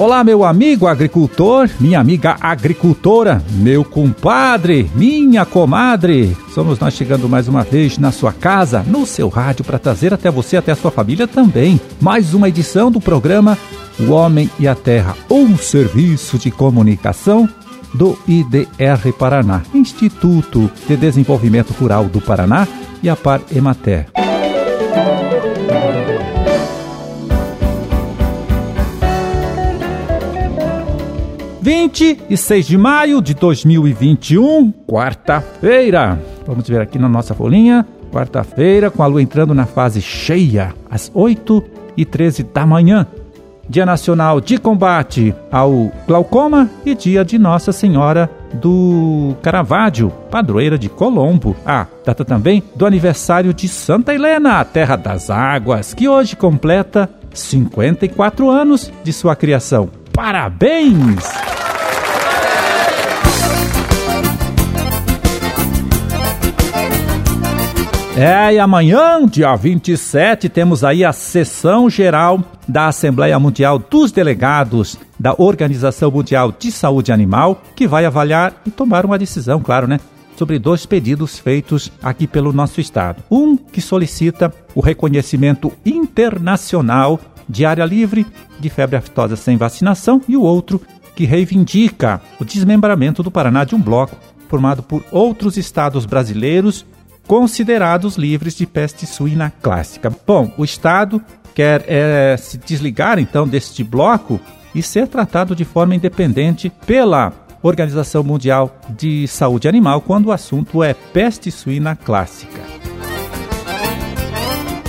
Olá, meu amigo agricultor, minha amiga agricultora, meu compadre, minha comadre. Somos nós chegando mais uma vez na sua casa, no seu rádio, para trazer até você, até a sua família também, mais uma edição do programa O Homem e a Terra, um serviço de comunicação do IDR Paraná, Instituto de Desenvolvimento Rural do Paraná e a Par Emater. 26 de maio de 2021, quarta-feira. Vamos ver aqui na nossa folhinha. Quarta-feira, com a lua entrando na fase cheia, às 8 e 13 da manhã. Dia Nacional de Combate ao Glaucoma e Dia de Nossa Senhora do Caravaggio, padroeira de Colombo. Ah, data também do aniversário de Santa Helena, a Terra das Águas, que hoje completa 54 anos de sua criação. Parabéns! É, e amanhã, dia 27, temos aí a sessão geral da Assembleia Mundial dos Delegados da Organização Mundial de Saúde Animal, que vai avaliar e tomar uma decisão, claro, né? Sobre dois pedidos feitos aqui pelo nosso estado. Um que solicita o reconhecimento internacional de área livre de febre aftosa sem vacinação e o outro que reivindica o desmembramento do Paraná de um bloco formado por outros estados brasileiros considerados livres de peste suína clássica. Bom, o Estado quer é, se desligar então deste bloco e ser tratado de forma independente pela Organização Mundial de Saúde Animal quando o assunto é peste suína clássica.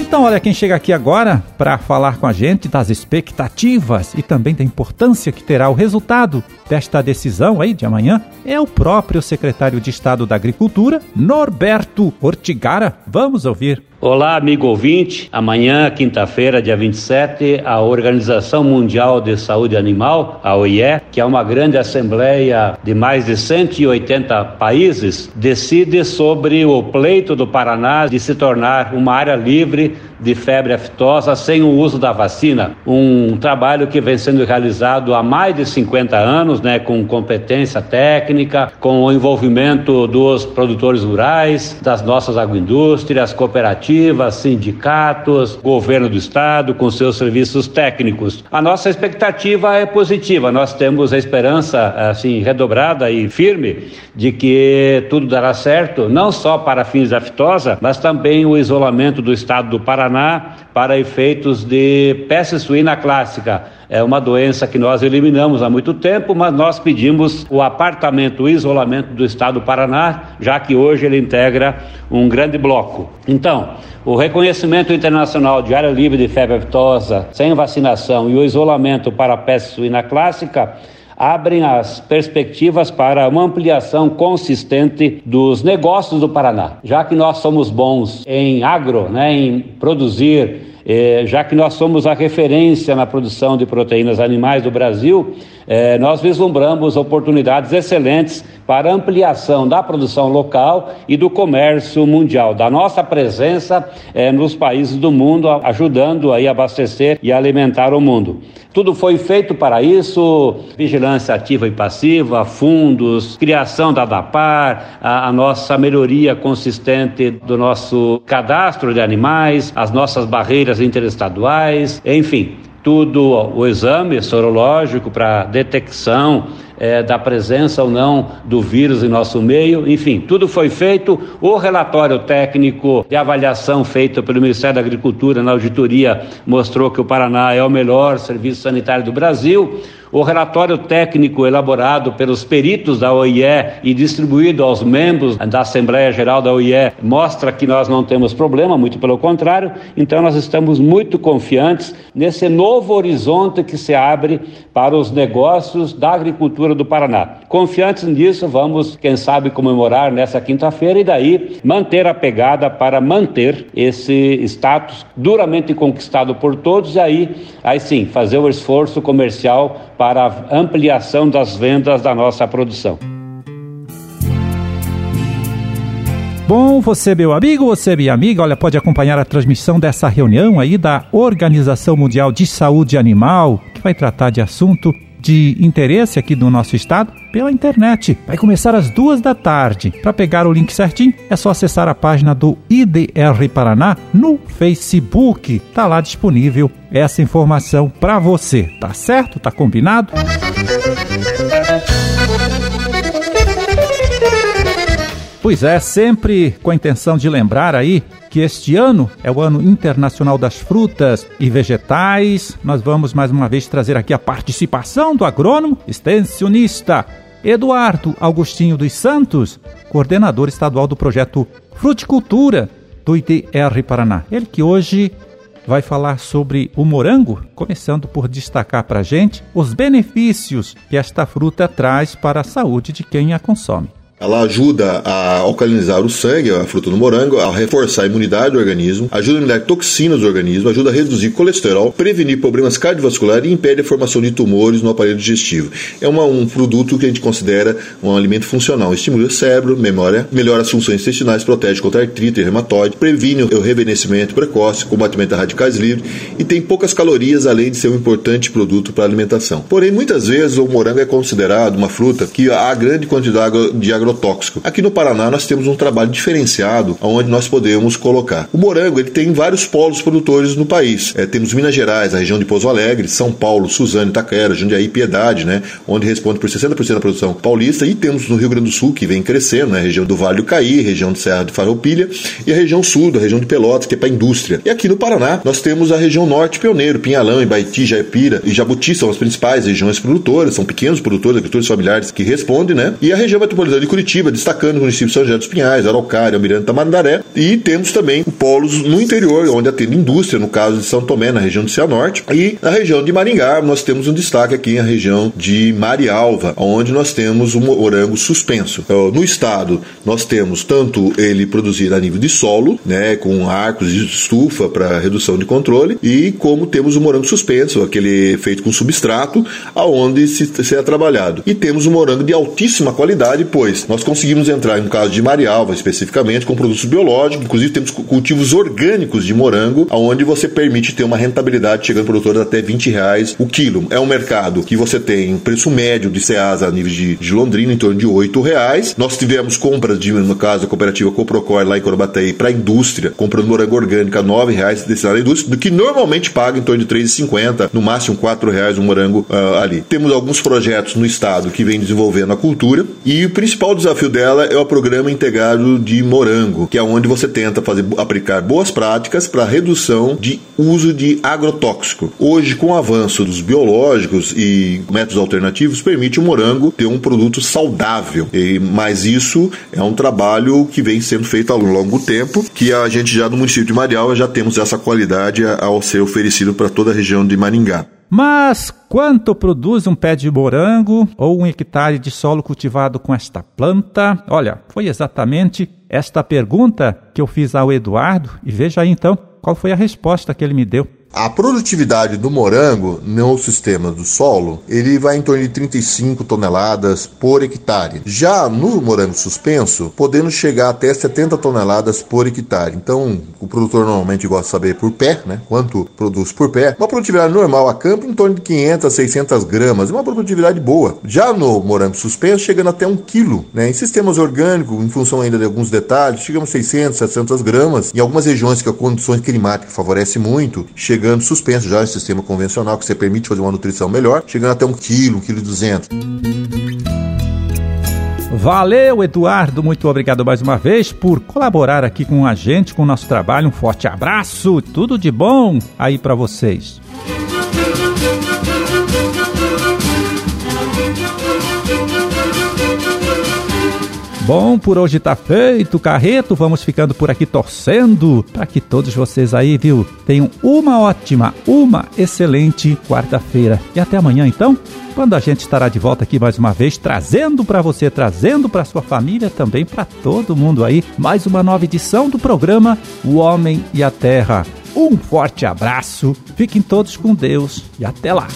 Então, olha quem chega aqui agora para falar com a gente das expectativas e também da importância que terá o resultado desta decisão aí de amanhã é o próprio secretário de Estado da Agricultura, Norberto Ortigara. Vamos ouvir. Olá, amigo ouvinte. Amanhã, quinta-feira, dia 27, a Organização Mundial de Saúde Animal, a OIE, que é uma grande assembleia de mais de 180 países, decide sobre o pleito do Paraná de se tornar uma área livre de febre aftosa sem o uso da vacina. Um trabalho que vem sendo realizado há mais de 50 anos, né, com competência técnica, com o envolvimento dos produtores rurais, das nossas agroindústrias, cooperativas, sindicatos, governo do estado, com seus serviços técnicos. A nossa expectativa é positiva. Nós temos a esperança assim redobrada e firme de que tudo dará certo, não só para fins da aftosa, mas também o isolamento do estado do Paraná para efeitos de peste suína clássica. É uma doença que nós eliminamos há muito tempo, mas nós pedimos o apartamento, o isolamento do estado do Paraná, já que hoje ele integra um grande bloco. Então, o reconhecimento internacional de área livre de febre aftosa sem vacinação e o isolamento para a peste suína clássica abrem as perspectivas para uma ampliação consistente dos negócios do Paraná. Já que nós somos bons em agro, né, em produzir eh, já que nós somos a referência na produção de proteínas animais do Brasil, eh, nós vislumbramos oportunidades excelentes para ampliação da produção local e do comércio mundial, da nossa presença eh, nos países do mundo, ajudando aí a abastecer e alimentar o mundo. Tudo foi feito para isso: vigilância ativa e passiva, fundos, criação da DAPAR, a, a nossa melhoria consistente do nosso cadastro de animais, as nossas barreiras interestaduais, enfim, tudo o exame sorológico para detecção é, da presença ou não do vírus em nosso meio, enfim, tudo foi feito. O relatório técnico de avaliação feito pelo Ministério da Agricultura na auditoria mostrou que o Paraná é o melhor serviço sanitário do Brasil. O relatório técnico elaborado pelos peritos da OIE e distribuído aos membros da Assembleia Geral da OIE mostra que nós não temos problema, muito pelo contrário. Então, nós estamos muito confiantes nesse novo horizonte que se abre para os negócios da agricultura do Paraná. Confiantes nisso, vamos, quem sabe, comemorar nessa quinta-feira e daí manter a pegada para manter esse status duramente conquistado por todos e aí, aí sim, fazer o esforço comercial para a ampliação das vendas da nossa produção. Bom, você, meu amigo, você, minha amiga, olha, pode acompanhar a transmissão dessa reunião aí da Organização Mundial de Saúde Animal, que vai tratar de assunto de interesse aqui do nosso estado pela internet. Vai começar às duas da tarde. Para pegar o link certinho, é só acessar a página do IDR Paraná no Facebook. Tá lá disponível essa informação para você. Tá certo? Tá combinado? Pois é, sempre com a intenção de lembrar aí que este ano é o ano internacional das frutas e vegetais. Nós vamos mais uma vez trazer aqui a participação do agrônomo extensionista Eduardo Augustinho dos Santos, coordenador estadual do projeto Fruticultura do IDR Paraná. Ele que hoje vai falar sobre o morango, começando por destacar para a gente os benefícios que esta fruta traz para a saúde de quem a consome. Ela ajuda a alcalinizar o sangue, a fruta do morango, a reforçar a imunidade do organismo, ajuda a eliminar toxinas do organismo, ajuda a reduzir colesterol, prevenir problemas cardiovasculares e impede a formação de tumores no aparelho digestivo. É uma, um produto que a gente considera um alimento funcional. Estimula o cérebro, memória, melhora as funções intestinais, protege contra artrite e reumatoide, previne o rejuvenescimento precoce, combatimento a radicais livres e tem poucas calorias, além de ser um importante produto para a alimentação. Porém, muitas vezes o morango é considerado uma fruta que há grande quantidade de agro agrotóxico. Aqui no Paraná nós temos um trabalho diferenciado onde nós podemos colocar. O morango ele tem vários polos produtores no país. É, temos Minas Gerais, a região de Pouso Alegre, São Paulo, Suzano, Itaquera, Jundiaí, Piedade, né, onde responde por 60% da produção paulista e temos no Rio Grande do Sul que vem crescendo, né, a região do Vale do Caí, região de Serra de Farroupilha e a região sul, da região de Pelotas, que é para indústria. E aqui no Paraná nós temos a região norte pioneiro, Pinhalão, Ibaiti, Jaipira e Jabuti são as principais regiões produtoras, são pequenos produtores, agricultores familiares que respondem, né? E a região metropolitana de Curitiba Curitiba, destacando o município de São José dos Pinhais, Araucária, Almirante Tamandaré, e temos também polos no interior, onde atende indústria, no caso de São Tomé, na região do Cianorte, e na região de Maringá, nós temos um destaque aqui na região de Marialva, onde nós temos um morango suspenso. No estado, nós temos tanto ele produzido a nível de solo, né, com arcos de estufa para redução de controle, e como temos o morango suspenso, aquele feito com substrato, aonde se, se é trabalhado. E temos o morango de altíssima qualidade, pois nós conseguimos entrar, no caso de Marialva especificamente, com produtos biológicos, inclusive temos cultivos orgânicos de morango, onde você permite ter uma rentabilidade chegando produtores até 20 reais o quilo. É um mercado que você tem preço médio de Ceasa a nível de, de Londrina em torno de 8 reais. Nós tivemos compras de, no caso, a cooperativa Coprocor lá em Corobataí para a indústria, comprando morango orgânico a 9 reais destinado à indústria, do que normalmente paga em torno de 3,50, no máximo 4 reais um morango uh, ali. Temos alguns projetos no estado que vem desenvolvendo a cultura e o principal desafio dela é o programa integrado de morango, que é onde você tenta fazer aplicar boas práticas para redução de uso de agrotóxico. Hoje, com o avanço dos biológicos e métodos alternativos, permite o morango ter um produto saudável. E, mas isso é um trabalho que vem sendo feito ao longo do tempo, que a gente já no município de Marial já temos essa qualidade ao ser oferecido para toda a região de Maringá. Mas quanto produz um pé de morango ou um hectare de solo cultivado com esta planta? Olha, foi exatamente esta pergunta que eu fiz ao Eduardo e veja aí então qual foi a resposta que ele me deu. A produtividade do morango no sistema do solo, ele vai em torno de 35 toneladas por hectare. Já no morango suspenso, podendo chegar até 70 toneladas por hectare. Então, o produtor normalmente gosta de saber por pé, né? Quanto produz por pé. Uma produtividade normal a campo em torno de 500 a 600 gramas. Uma produtividade boa. Já no morango suspenso, chegando até 1 quilo. Né? Em sistemas orgânicos, em função ainda de alguns detalhes, chegamos a 600, 700 gramas. Em algumas regiões que a condições climáticas favorece muito, chega chegando suspenso já em sistema convencional, que você permite fazer uma nutrição melhor, chegando até um quilo, um quilo e duzentos. Valeu, Eduardo. Muito obrigado mais uma vez por colaborar aqui com a gente, com o nosso trabalho. Um forte abraço, tudo de bom aí para vocês. Bom, por hoje tá feito, Carreto. Vamos ficando por aqui torcendo para que todos vocês aí, viu, tenham uma ótima, uma excelente quarta-feira. E até amanhã, então, quando a gente estará de volta aqui mais uma vez, trazendo para você, trazendo para sua família, também para todo mundo aí, mais uma nova edição do programa O Homem e a Terra. Um forte abraço, fiquem todos com Deus e até lá.